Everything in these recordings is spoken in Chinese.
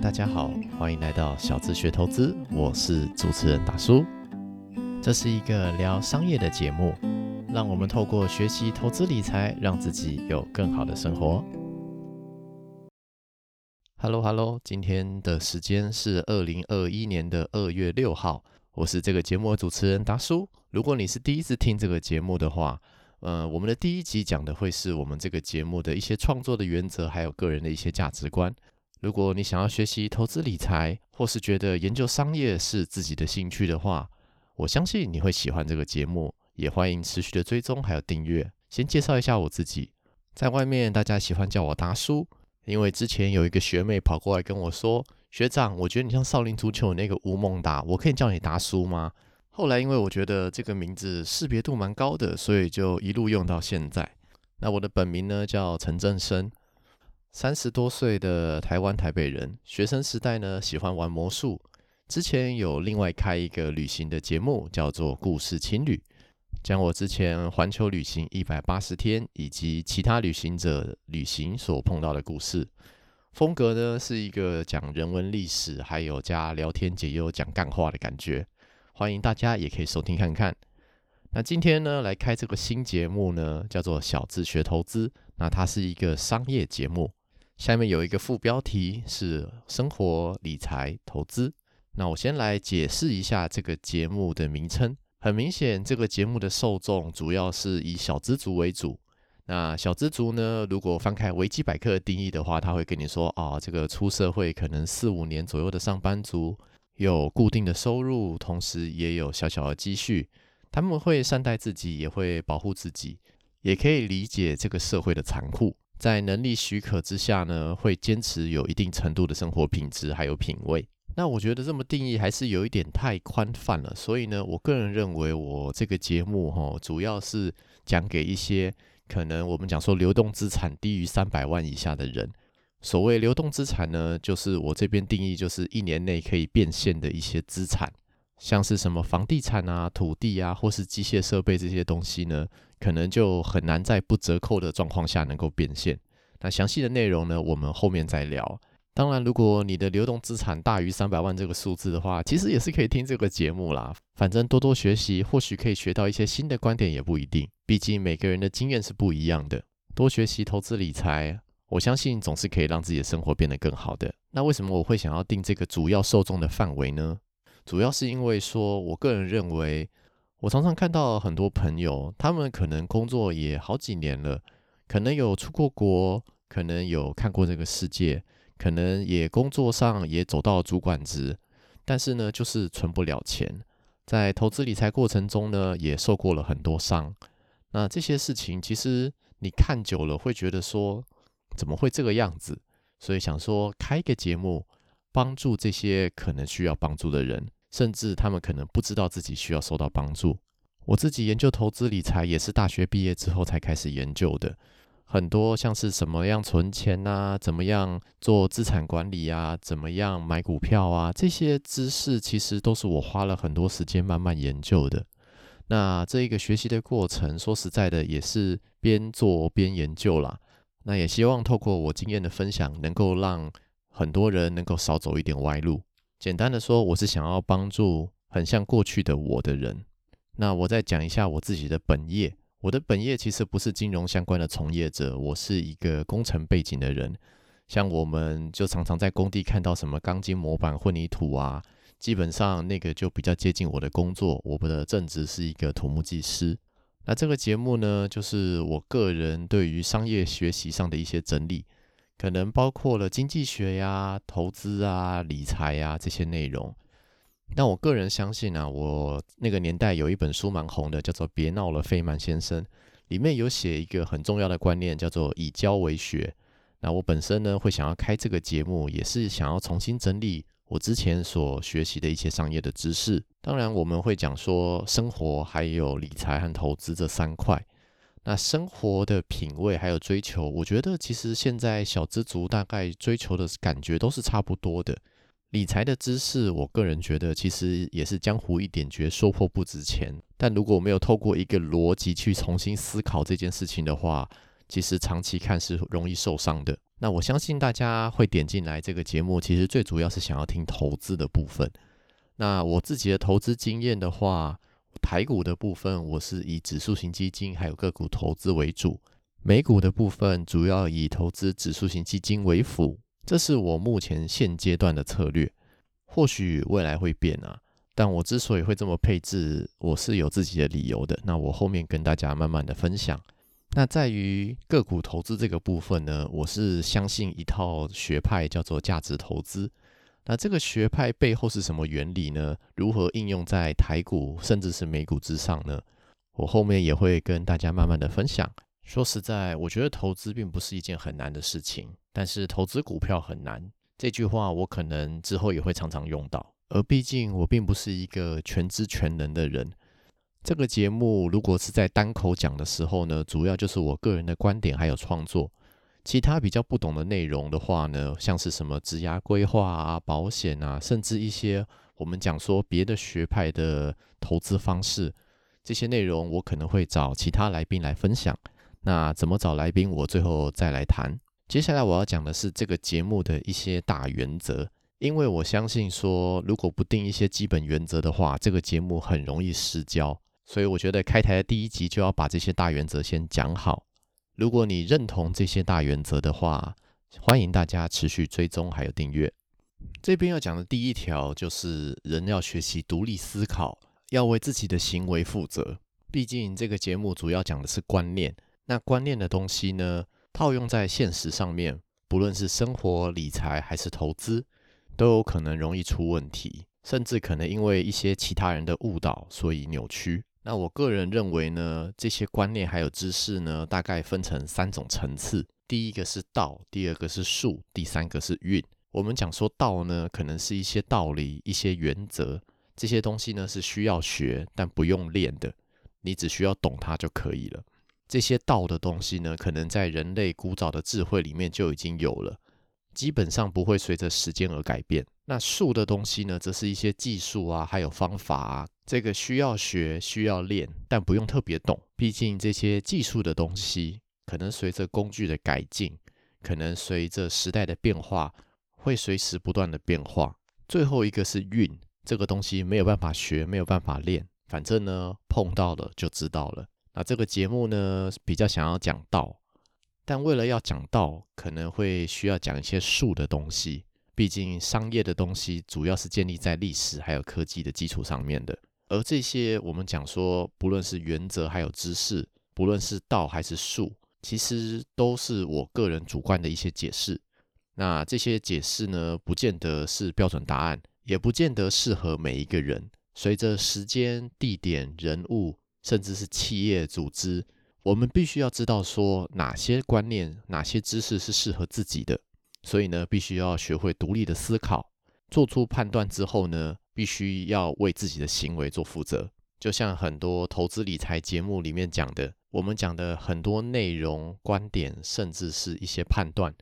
大家好，欢迎来到小资学投资，我是主持人大叔。这是一个聊商业的节目，让我们透过学习投资理财，让自己有更好的生活。Hello Hello，今天的时间是二零二一年的二月六号，我是这个节目的主持人达叔。如果你是第一次听这个节目的话，呃，我们的第一集讲的会是我们这个节目的一些创作的原则，还有个人的一些价值观。如果你想要学习投资理财，或是觉得研究商业是自己的兴趣的话，我相信你会喜欢这个节目。也欢迎持续的追踪还有订阅。先介绍一下我自己，在外面大家喜欢叫我达叔，因为之前有一个学妹跑过来跟我说：“学长，我觉得你像少林足球那个吴孟达，我可以叫你达叔吗？”后来因为我觉得这个名字识别度蛮高的，所以就一路用到现在。那我的本名呢叫陈正生。三十多岁的台湾台北人，学生时代呢喜欢玩魔术。之前有另外开一个旅行的节目，叫做《故事情侣》，将我之前环球旅行一百八十天以及其他旅行者旅行所碰到的故事。风格呢是一个讲人文历史，还有加聊天解忧、讲干话的感觉。欢迎大家也可以收听看看。那今天呢来开这个新节目呢，叫做《小资学投资》，那它是一个商业节目。下面有一个副标题是生活理财投资。那我先来解释一下这个节目的名称。很明显，这个节目的受众主要是以小资族为主。那小资族呢，如果翻开维基百科的定义的话，他会跟你说啊，这个出社会可能四五年左右的上班族，有固定的收入，同时也有小小的积蓄。他们会善待自己，也会保护自己，也可以理解这个社会的残酷。在能力许可之下呢，会坚持有一定程度的生活品质还有品味。那我觉得这么定义还是有一点太宽泛了。所以呢，我个人认为我这个节目哈，主要是讲给一些可能我们讲说流动资产低于三百万以下的人。所谓流动资产呢，就是我这边定义就是一年内可以变现的一些资产。像是什么房地产啊、土地啊，或是机械设备这些东西呢，可能就很难在不折扣的状况下能够变现。那详细的内容呢，我们后面再聊。当然，如果你的流动资产大于三百万这个数字的话，其实也是可以听这个节目啦。反正多多学习，或许可以学到一些新的观点，也不一定。毕竟每个人的经验是不一样的。多学习投资理财，我相信总是可以让自己的生活变得更好的。那为什么我会想要定这个主要受众的范围呢？主要是因为说，我个人认为，我常常看到很多朋友，他们可能工作也好几年了，可能有出过国，可能有看过这个世界，可能也工作上也走到主管职，但是呢，就是存不了钱，在投资理财过程中呢，也受过了很多伤。那这些事情，其实你看久了，会觉得说，怎么会这个样子？所以想说开一个节目，帮助这些可能需要帮助的人。甚至他们可能不知道自己需要受到帮助。我自己研究投资理财也是大学毕业之后才开始研究的，很多像是什么样存钱啊，怎么样做资产管理啊，怎么样买股票啊，这些知识其实都是我花了很多时间慢慢研究的。那这一个学习的过程，说实在的，也是边做边研究啦。那也希望透过我经验的分享，能够让很多人能够少走一点歪路。简单的说，我是想要帮助很像过去的我的人。那我再讲一下我自己的本业。我的本业其实不是金融相关的从业者，我是一个工程背景的人。像我们就常常在工地看到什么钢筋模板、混凝土啊，基本上那个就比较接近我的工作。我的正职是一个土木技师。那这个节目呢，就是我个人对于商业学习上的一些整理。可能包括了经济学呀、投资啊、理财呀这些内容。但我个人相信啊，我那个年代有一本书蛮红的，叫做《别闹了，费曼先生》，里面有写一个很重要的观念，叫做以教为学。那我本身呢，会想要开这个节目，也是想要重新整理我之前所学习的一些商业的知识。当然，我们会讲说生活、还有理财和投资这三块。那生活的品味还有追求，我觉得其实现在小资族大概追求的感觉都是差不多的。理财的知识，我个人觉得其实也是江湖一点绝，说破不值钱。但如果没有透过一个逻辑去重新思考这件事情的话，其实长期看是容易受伤的。那我相信大家会点进来这个节目，其实最主要是想要听投资的部分。那我自己的投资经验的话，台股的部分我是以指数型基金还有个股投资为主，美股的部分主要以投资指数型基金为辅，这是我目前现阶段的策略。或许未来会变啊，但我之所以会这么配置，我是有自己的理由的。那我后面跟大家慢慢的分享。那在于个股投资这个部分呢，我是相信一套学派叫做价值投资。那这个学派背后是什么原理呢？如何应用在台股甚至是美股之上呢？我后面也会跟大家慢慢的分享。说实在，我觉得投资并不是一件很难的事情，但是投资股票很难。这句话我可能之后也会常常用到。而毕竟我并不是一个全知全能的人。这个节目如果是在单口讲的时候呢，主要就是我个人的观点还有创作。其他比较不懂的内容的话呢，像是什么质押规划啊、保险啊，甚至一些我们讲说别的学派的投资方式，这些内容我可能会找其他来宾来分享。那怎么找来宾，我最后再来谈。接下来我要讲的是这个节目的一些大原则，因为我相信说，如果不定一些基本原则的话，这个节目很容易失焦。所以我觉得开台的第一集就要把这些大原则先讲好。如果你认同这些大原则的话，欢迎大家持续追踪还有订阅。这边要讲的第一条就是人要学习独立思考，要为自己的行为负责。毕竟这个节目主要讲的是观念，那观念的东西呢，套用在现实上面，不论是生活、理财还是投资，都有可能容易出问题，甚至可能因为一些其他人的误导，所以扭曲。那我个人认为呢，这些观念还有知识呢，大概分成三种层次。第一个是道，第二个是术，第三个是运。我们讲说道呢，可能是一些道理、一些原则，这些东西呢是需要学但不用练的，你只需要懂它就可以了。这些道的东西呢，可能在人类古早的智慧里面就已经有了，基本上不会随着时间而改变。那术的东西呢，则是一些技术啊，还有方法啊。这个需要学，需要练，但不用特别懂。毕竟这些技术的东西，可能随着工具的改进，可能随着时代的变化，会随时不断的变化。最后一个是运，这个东西没有办法学，没有办法练，反正呢碰到了就知道了。那这个节目呢，比较想要讲道，但为了要讲道，可能会需要讲一些术的东西。毕竟商业的东西主要是建立在历史还有科技的基础上面的。而这些我们讲说，不论是原则还有知识，不论是道还是术，其实都是我个人主观的一些解释。那这些解释呢，不见得是标准答案，也不见得适合每一个人。随着时间、地点、人物，甚至是企业组织，我们必须要知道说哪些观念、哪些知识是适合自己的。所以呢，必须要学会独立的思考，做出判断之后呢。必须要为自己的行为做负责，就像很多投资理财节目里面讲的，我们讲的很多内容、观点，甚至是一些判断，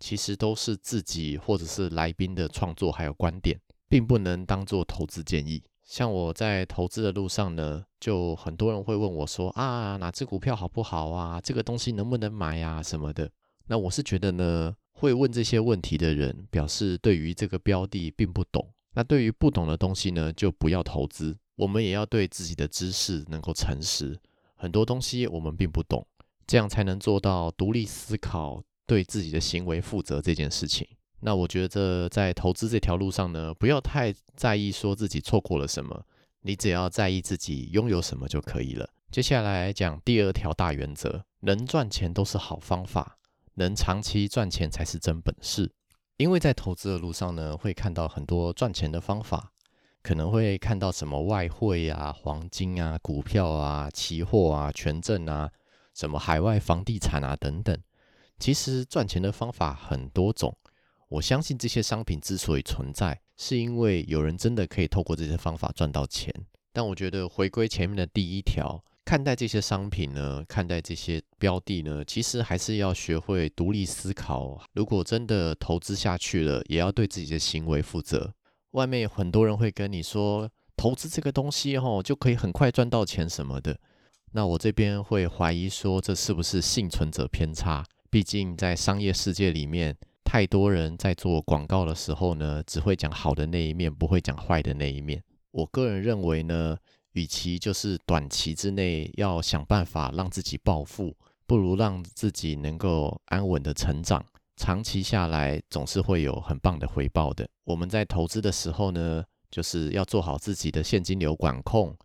其实都是自己或者是来宾的创作还有观点，并不能当做投资建议。像我在投资的路上呢，就很多人会问我说啊，哪只股票好不好啊？这个东西能不能买呀？什么的。那我是觉得呢，会问这些问题的人，表示对于这个标的并不懂。那对于不懂的东西呢，就不要投资。我们也要对自己的知识能够诚实。很多东西我们并不懂，这样才能做到独立思考、对自己的行为负责这件事情。那我觉得在投资这条路上呢，不要太在意说自己错过了什么，你只要在意自己拥有什么就可以了。接下来讲第二条大原则：能赚钱都是好方法，能长期赚钱才是真本事。因为在投资的路上呢，会看到很多赚钱的方法，可能会看到什么外汇啊、黄金啊、股票啊、期货啊、权证啊、什么海外房地产啊等等。其实赚钱的方法很多种，我相信这些商品之所以存在，是因为有人真的可以透过这些方法赚到钱。但我觉得回归前面的第一条。看待这些商品呢，看待这些标的呢，其实还是要学会独立思考。如果真的投资下去了，也要对自己的行为负责。外面有很多人会跟你说，投资这个东西吼就可以很快赚到钱什么的。那我这边会怀疑说，这是不是幸存者偏差？毕竟在商业世界里面，太多人在做广告的时候呢，只会讲好的那一面，不会讲坏的那一面。我个人认为呢，与其就是短期之内要想办法让自己暴富，不如让自己能够安稳的成长，长期下来总是会有很棒的回报的。我们在投资的时候呢，就是要做好自己的现金流管控，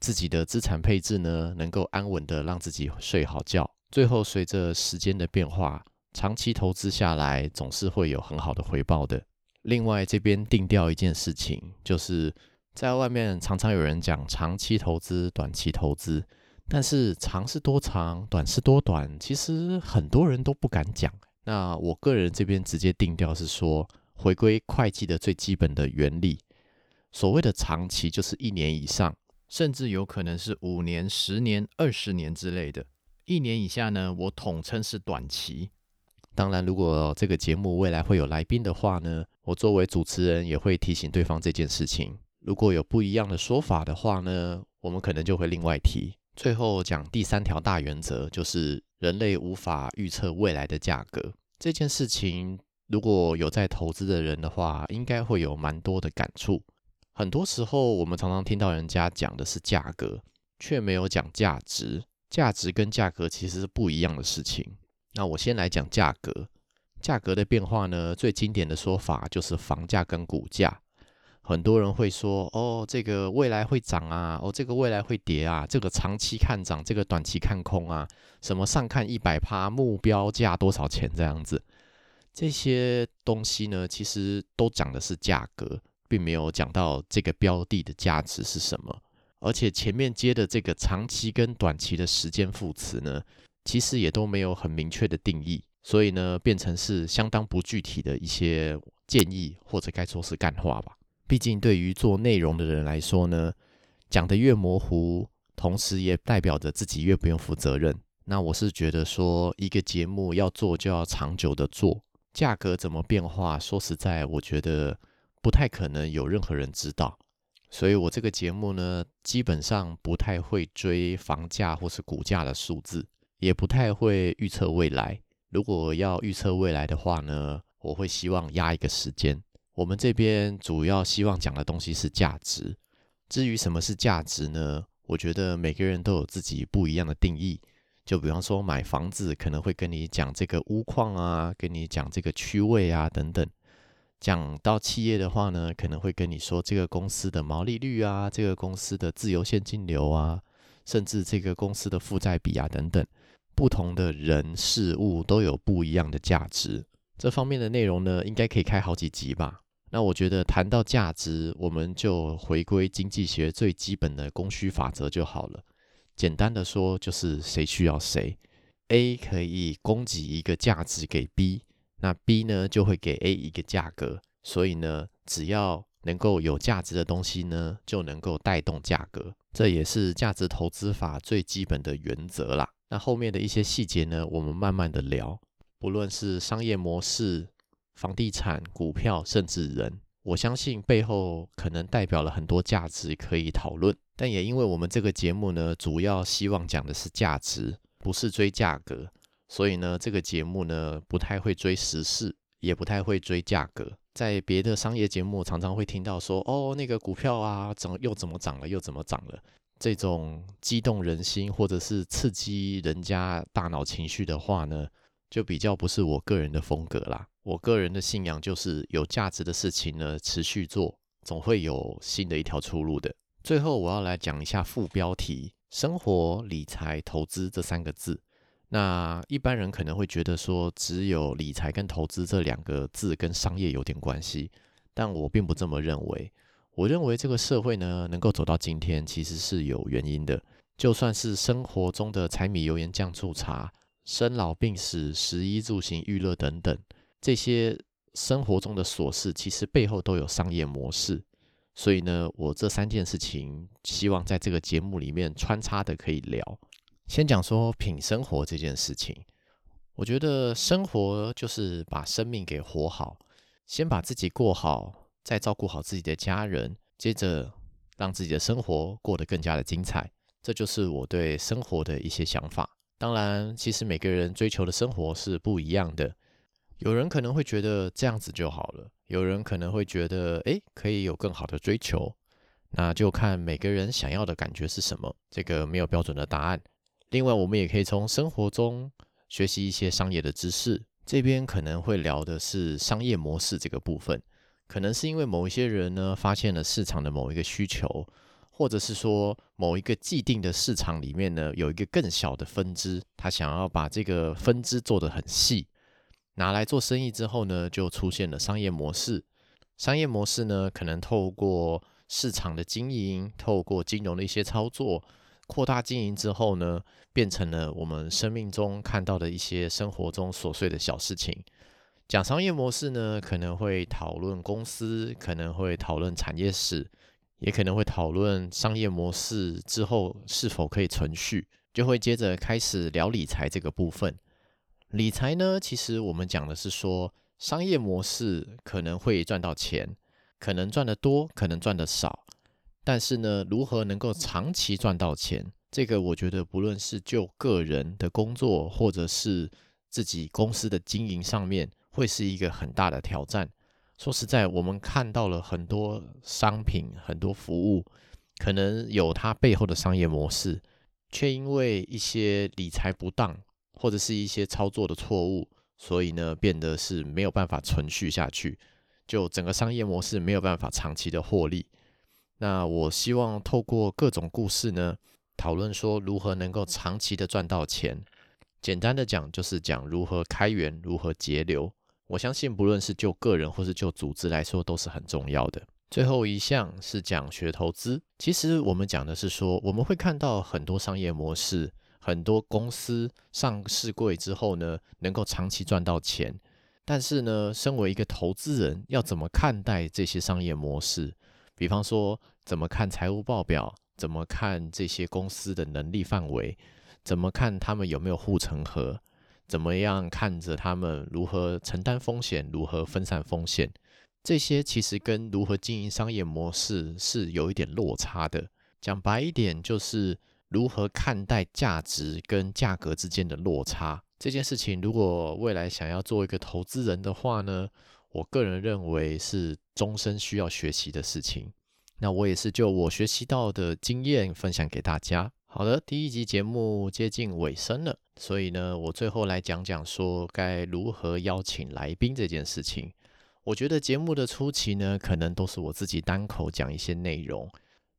自己的资产配置呢，能够安稳的让自己睡好觉。最后，随着时间的变化，长期投资下来总是会有很好的回报的。另外，这边定调一件事情，就是在外面常常有人讲长期投资、短期投资，但是长是多长，短是多短，其实很多人都不敢讲。那我个人这边直接定调是说，回归会计的最基本的原理，所谓的长期就是一年以上，甚至有可能是五年、十年、二十年之类的。一年以下呢，我统称是短期。当然，如果这个节目未来会有来宾的话呢，我作为主持人也会提醒对方这件事情。如果有不一样的说法的话呢，我们可能就会另外提。最后讲第三条大原则，就是人类无法预测未来的价格这件事情。如果有在投资的人的话，应该会有蛮多的感触。很多时候，我们常常听到人家讲的是价格，却没有讲价值。价值跟价格其实是不一样的事情。那我先来讲价格。价格的变化呢，最经典的说法就是房价跟股价。很多人会说：“哦，这个未来会涨啊，哦，这个未来会跌啊，这个长期看涨，这个短期看空啊，什么上看一百趴，目标价多少钱这样子。”这些东西呢，其实都讲的是价格，并没有讲到这个标的的价值是什么。而且前面接的这个长期跟短期的时间副词呢，其实也都没有很明确的定义，所以呢，变成是相当不具体的一些建议，或者该说是干话吧。毕竟对于做内容的人来说呢，讲的越模糊，同时也代表着自己越不用负责任。那我是觉得说，一个节目要做就要长久的做，价格怎么变化，说实在，我觉得不太可能有任何人知道。所以我这个节目呢，基本上不太会追房价或是股价的数字，也不太会预测未来。如果要预测未来的话呢，我会希望压一个时间。我们这边主要希望讲的东西是价值。至于什么是价值呢？我觉得每个人都有自己不一样的定义。就比方说买房子，可能会跟你讲这个屋况啊，跟你讲这个区位啊等等。讲到企业的话呢，可能会跟你说这个公司的毛利率啊，这个公司的自由现金流啊，甚至这个公司的负债比啊等等。不同的人事物都有不一样的价值，这方面的内容呢，应该可以开好几集吧。那我觉得谈到价值，我们就回归经济学最基本的供需法则就好了。简单的说，就是谁需要谁，A 可以供给一个价值给 B。那 B 呢就会给 A 一个价格，所以呢，只要能够有价值的东西呢，就能够带动价格，这也是价值投资法最基本的原则啦。那后面的一些细节呢，我们慢慢的聊。不论是商业模式、房地产、股票，甚至人，我相信背后可能代表了很多价值可以讨论。但也因为我们这个节目呢，主要希望讲的是价值，不是追价格。所以呢，这个节目呢不太会追时事，也不太会追价格。在别的商业节目，常常会听到说，哦，那个股票啊涨又怎么涨了，又怎么涨了。这种激动人心或者是刺激人家大脑情绪的话呢，就比较不是我个人的风格啦。我个人的信仰就是有价值的事情呢，持续做，总会有新的一条出路的。最后，我要来讲一下副标题：生活、理财、投资这三个字。那一般人可能会觉得说，只有理财跟投资这两个字跟商业有点关系，但我并不这么认为。我认为这个社会呢，能够走到今天，其实是有原因的。就算是生活中的柴米油盐酱醋茶、生老病死、食衣住行娱乐等等，这些生活中的琐事，其实背后都有商业模式。所以呢，我这三件事情，希望在这个节目里面穿插的可以聊。先讲说品生活这件事情，我觉得生活就是把生命给活好，先把自己过好，再照顾好自己的家人，接着让自己的生活过得更加的精彩。这就是我对生活的一些想法。当然，其实每个人追求的生活是不一样的。有人可能会觉得这样子就好了，有人可能会觉得，诶，可以有更好的追求。那就看每个人想要的感觉是什么，这个没有标准的答案。另外，我们也可以从生活中学习一些商业的知识。这边可能会聊的是商业模式这个部分，可能是因为某一些人呢发现了市场的某一个需求。或者是说某一个既定的市场里面呢，有一个更小的分支，他想要把这个分支做得很细，拿来做生意之后呢，就出现了商业模式。商业模式呢，可能透过市场的经营，透过金融的一些操作，扩大经营之后呢，变成了我们生命中看到的一些生活中琐碎的小事情。讲商业模式呢，可能会讨论公司，可能会讨论产业史。也可能会讨论商业模式之后是否可以存续，就会接着开始聊理财这个部分。理财呢，其实我们讲的是说，商业模式可能会赚到钱，可能赚得多，可能赚得少。但是呢，如何能够长期赚到钱，这个我觉得不论是就个人的工作，或者是自己公司的经营上面，会是一个很大的挑战。说实在，我们看到了很多商品、很多服务，可能有它背后的商业模式，却因为一些理财不当或者是一些操作的错误，所以呢，变得是没有办法存续下去，就整个商业模式没有办法长期的获利。那我希望透过各种故事呢，讨论说如何能够长期的赚到钱。简单的讲，就是讲如何开源，如何节流。我相信，不论是就个人或是就组织来说，都是很重要的。最后一项是讲学投资。其实我们讲的是说，我们会看到很多商业模式，很多公司上市柜之后呢，能够长期赚到钱。但是呢，身为一个投资人，要怎么看待这些商业模式？比方说，怎么看财务报表？怎么看这些公司的能力范围？怎么看他们有没有护城河？怎么样看着他们如何承担风险，如何分散风险？这些其实跟如何经营商业模式是有一点落差的。讲白一点，就是如何看待价值跟价格之间的落差这件事情。如果未来想要做一个投资人的话呢，我个人认为是终身需要学习的事情。那我也是就我学习到的经验分享给大家。好的，第一集节目接近尾声了，所以呢，我最后来讲讲说该如何邀请来宾这件事情。我觉得节目的初期呢，可能都是我自己单口讲一些内容，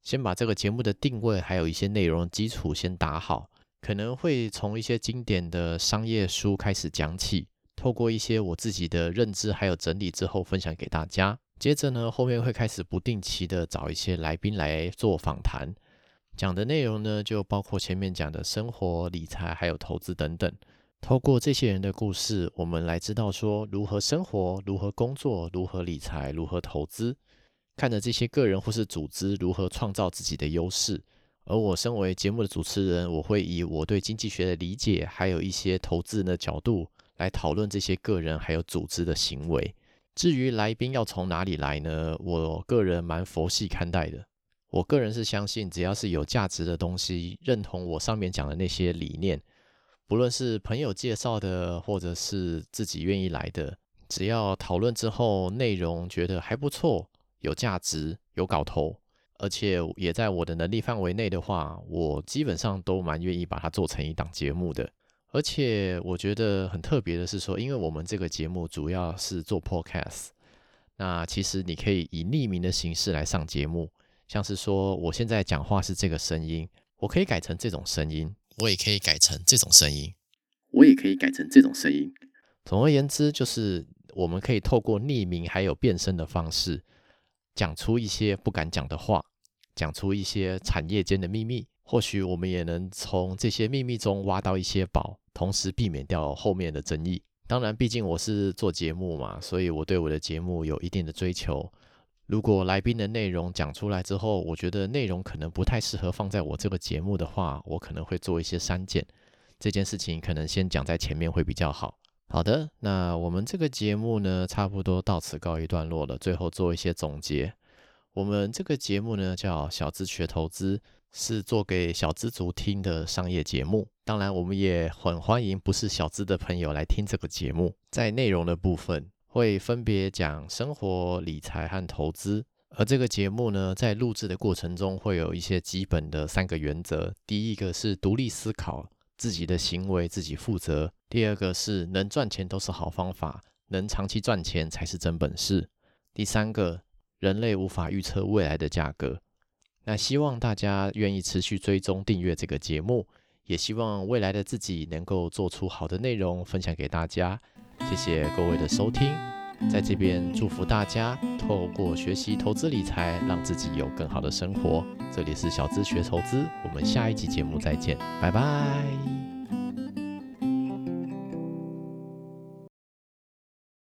先把这个节目的定位还有一些内容基础先打好，可能会从一些经典的商业书开始讲起，透过一些我自己的认知还有整理之后分享给大家。接着呢，后面会开始不定期的找一些来宾来做访谈。讲的内容呢，就包括前面讲的生活、理财，还有投资等等。透过这些人的故事，我们来知道说如何生活、如何工作、如何理财、如何投资。看着这些个人或是组织如何创造自己的优势。而我身为节目的主持人，我会以我对经济学的理解，还有一些投资人的角度来讨论这些个人还有组织的行为。至于来宾要从哪里来呢？我个人蛮佛系看待的。我个人是相信，只要是有价值的东西，认同我上面讲的那些理念，不论是朋友介绍的，或者是自己愿意来的，只要讨论之后内容觉得还不错，有价值，有搞头，而且也在我的能力范围内的话，我基本上都蛮愿意把它做成一档节目的。而且我觉得很特别的是说，因为我们这个节目主要是做 podcast，那其实你可以以匿名的形式来上节目。像是说，我现在讲话是这个声音，我可以改成这种声音，我也可以改成这种声音，我也可以改成这种声音。总而言之，就是我们可以透过匿名还有变声的方式，讲出一些不敢讲的话，讲出一些产业间的秘密。或许我们也能从这些秘密中挖到一些宝，同时避免掉后面的争议。当然，毕竟我是做节目嘛，所以我对我的节目有一定的追求。如果来宾的内容讲出来之后，我觉得内容可能不太适合放在我这个节目的话，我可能会做一些删减。这件事情可能先讲在前面会比较好。好的，那我们这个节目呢，差不多到此告一段落了。最后做一些总结，我们这个节目呢叫小资学投资，是做给小资族听的商业节目。当然，我们也很欢迎不是小资的朋友来听这个节目。在内容的部分，会分别讲生活、理财和投资。而这个节目呢，在录制的过程中会有一些基本的三个原则：第一个是独立思考，自己的行为自己负责；第二个是能赚钱都是好方法，能长期赚钱才是真本事；第三个。人类无法预测未来的价格，那希望大家愿意持续追踪订阅这个节目，也希望未来的自己能够做出好的内容分享给大家。谢谢各位的收听，在这边祝福大家透过学习投资理财，让自己有更好的生活。这里是小资学投资，我们下一集节目再见，拜拜。